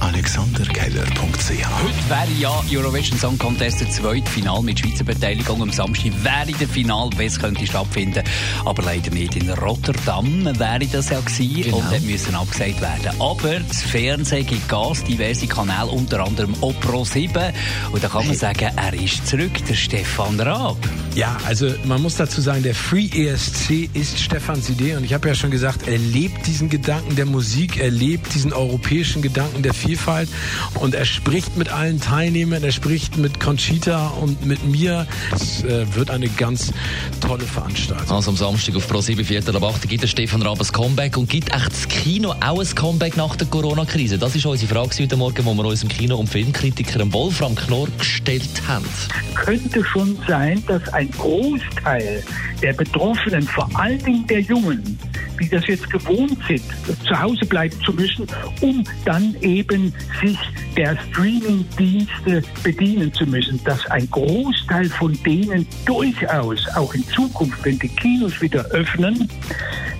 AlexanderKeller.ch Heute wäre ja Eurovision Song Contest der zweite Final mit Schweizer Beteiligung. Am Samstag wäre der Final, es könnte stattfinden, aber leider nicht in Rotterdam wäre das ja gewesen Genau. und dann müssen abgesagt werden. Aber das Fernsehen gibt Gas, diverse Kanäle, unter anderem auch Pro 7 und da kann man sagen, er ist zurück, der Stefan Raab. Ja, also man muss dazu sagen, der Free ESC ist Stefans Idee und ich habe ja schon gesagt, er lebt diesen Gedanken der Musik, er lebt diesen europäischen Gedanken der Vielfalt und er spricht mit allen Teilnehmern, er spricht mit Conchita und mit mir. Es äh, wird eine ganz tolle Veranstaltung. Also am Samstag auf Pro7 Viertel ab 8 gibt der Stefan Raab ein Comeback und gibt echt das Kino auch ein Comeback nach der Corona-Krise? Das ist unsere Frage heute Morgen, die wir uns im Kino- und Filmkritiker Wolfram Knorr gestellt haben. könnte schon sein, dass ein Großteil der Betroffenen, vor allen Dingen der Jungen, die das jetzt gewohnt sind, zu Hause bleiben zu müssen, um dann eben sich der Streaming-Dienste bedienen zu müssen, dass ein Großteil von denen durchaus auch in Zukunft, wenn die Kinos wieder öffnen,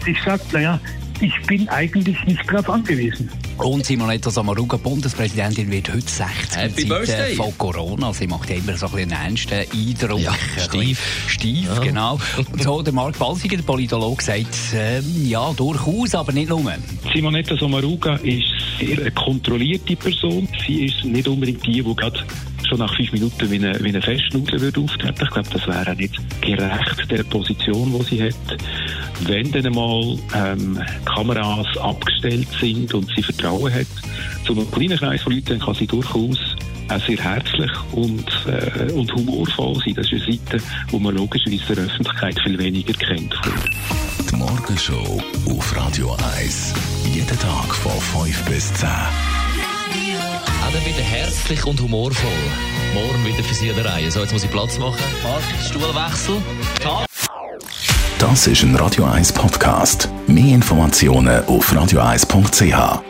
sich sagt, naja, ich bin eigentlich nicht darauf angewiesen. Und Simonetta Samaruga, Bundespräsidentin, wird heute 60 Happy Zeiten Birthday. von Corona. Sie macht ja immer so ein bisschen einen ernsten Eindruck. Ja, steif. Steif, Ja. genau. Und so der Mark Balsiger, der Politologe, sagt, ähm, ja, durchaus, aber nicht nur. Simonetta Sommaruga ist sehr eine kontrollierte Person. Sie ist nicht unbedingt die, die gerade schon nach fünf Minuten wie eine, wie eine Festschnauze würde auftreten. Ich glaube, das wäre auch nicht gerecht der Position, die sie hat. Wenn dann einmal ähm, Kameras abgestellt sind und sie Vertrauen hat zu einem kleinen Kreis von Leuten, dann kann sie durchaus auch sehr herzlich und, äh, und humorvoll sein. Das ist eine Seite, die man logischerweise der Öffentlichkeit viel weniger kennt. Die Morgenshow auf Radio 1. Jeden Tag von 5 bis 10. Dann wieder herzlich und humorvoll. Morgen wieder für Sie an der Reihe. So, jetzt muss ich Platz machen. Marc, Stuhlwechsel. Das ist ein Radio 1 Podcast. Mehr Informationen auf radio1.ch.